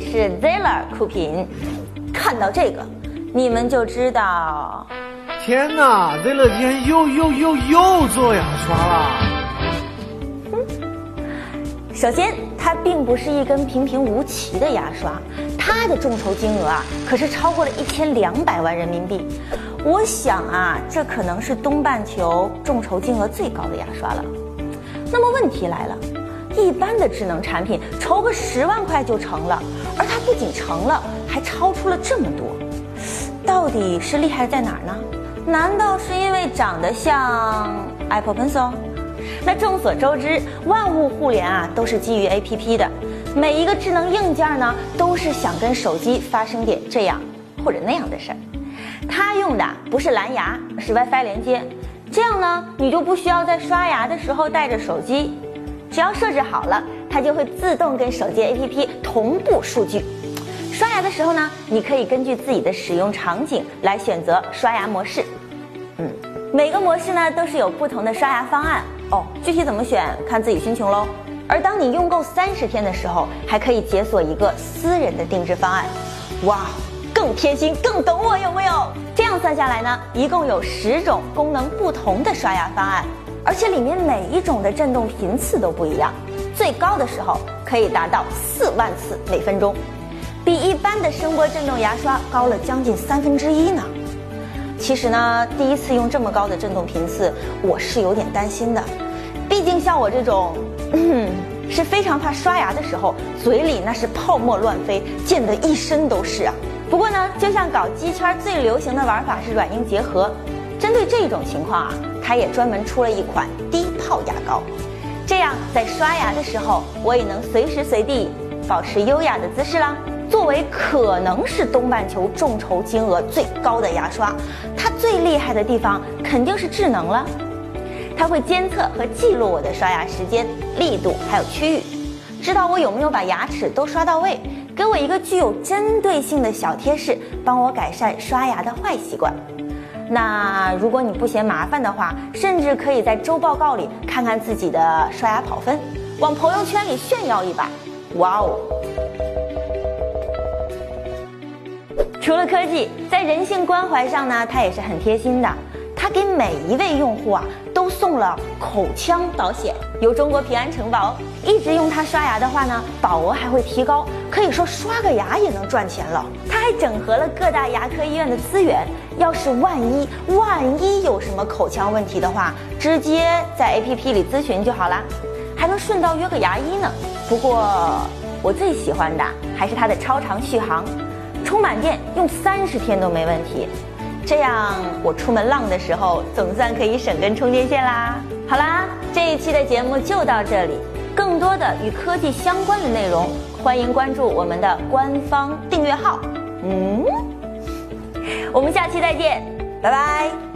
是 Zeller 酷品。看到这个，你们就知道，天哪！Zeller 今天又又又又做牙刷了。首先，它并不是一根平平无奇的牙刷，它的众筹金额啊，可是超过了一千两百万人民币。我想啊，这可能是东半球众筹金额最高的牙刷了。那么问题来了，一般的智能产品筹个十万块就成了，而它不仅成了，还超出了这么多，到底是厉害在哪儿呢？难道是因为长得像 Apple Pencil？那众所周知，万物互联啊都是基于 APP 的，每一个智能硬件呢都是想跟手机发生点这样或者那样的事儿。它用的不是蓝牙，是 WiFi 连接，这样呢你就不需要在刷牙的时候带着手机，只要设置好了，它就会自动跟手机 APP 同步数据。刷牙的时候呢，你可以根据自己的使用场景来选择刷牙模式。嗯，每个模式呢都是有不同的刷牙方案哦，具体怎么选看自己心情喽。而当你用够三十天的时候，还可以解锁一个私人的定制方案。哇！更贴心，更懂我，有没有？这样算下来呢，一共有十种功能不同的刷牙方案，而且里面每一种的震动频次都不一样，最高的时候可以达到四万次每分钟，比一般的声波震动牙刷高了将近三分之一呢。其实呢，第一次用这么高的震动频次，我是有点担心的，毕竟像我这种，嗯，是非常怕刷牙的时候嘴里那是泡沫乱飞，溅得一身都是啊。不过呢，就像搞机圈最流行的玩法是软硬结合，针对这种情况啊，它也专门出了一款低泡牙膏，这样在刷牙的时候，我也能随时随地保持优雅的姿势啦。作为可能是东半球众筹金额最高的牙刷，它最厉害的地方肯定是智能了，它会监测和记录我的刷牙时间、力度还有区域，知道我有没有把牙齿都刷到位。给我一个具有针对性的小贴士，帮我改善刷牙的坏习惯。那如果你不嫌麻烦的话，甚至可以在周报告里看看自己的刷牙跑分，往朋友圈里炫耀一把。哇哦！除了科技，在人性关怀上呢，它也是很贴心的。它给每一位用户啊都送了口腔保险，由中国平安承保。一直用它刷牙的话呢，保额还会提高，可以说刷个牙也能赚钱了。它还整合了各大牙科医院的资源，要是万一万一有什么口腔问题的话，直接在 APP 里咨询就好啦，还能顺道约个牙医呢。不过我最喜欢的还是它的超长续航，充满电用三十天都没问题。这样我出门浪的时候，总算可以省根充电线啦。好啦，这一期的节目就到这里。更多的与科技相关的内容，欢迎关注我们的官方订阅号。嗯，我们下期再见，拜拜。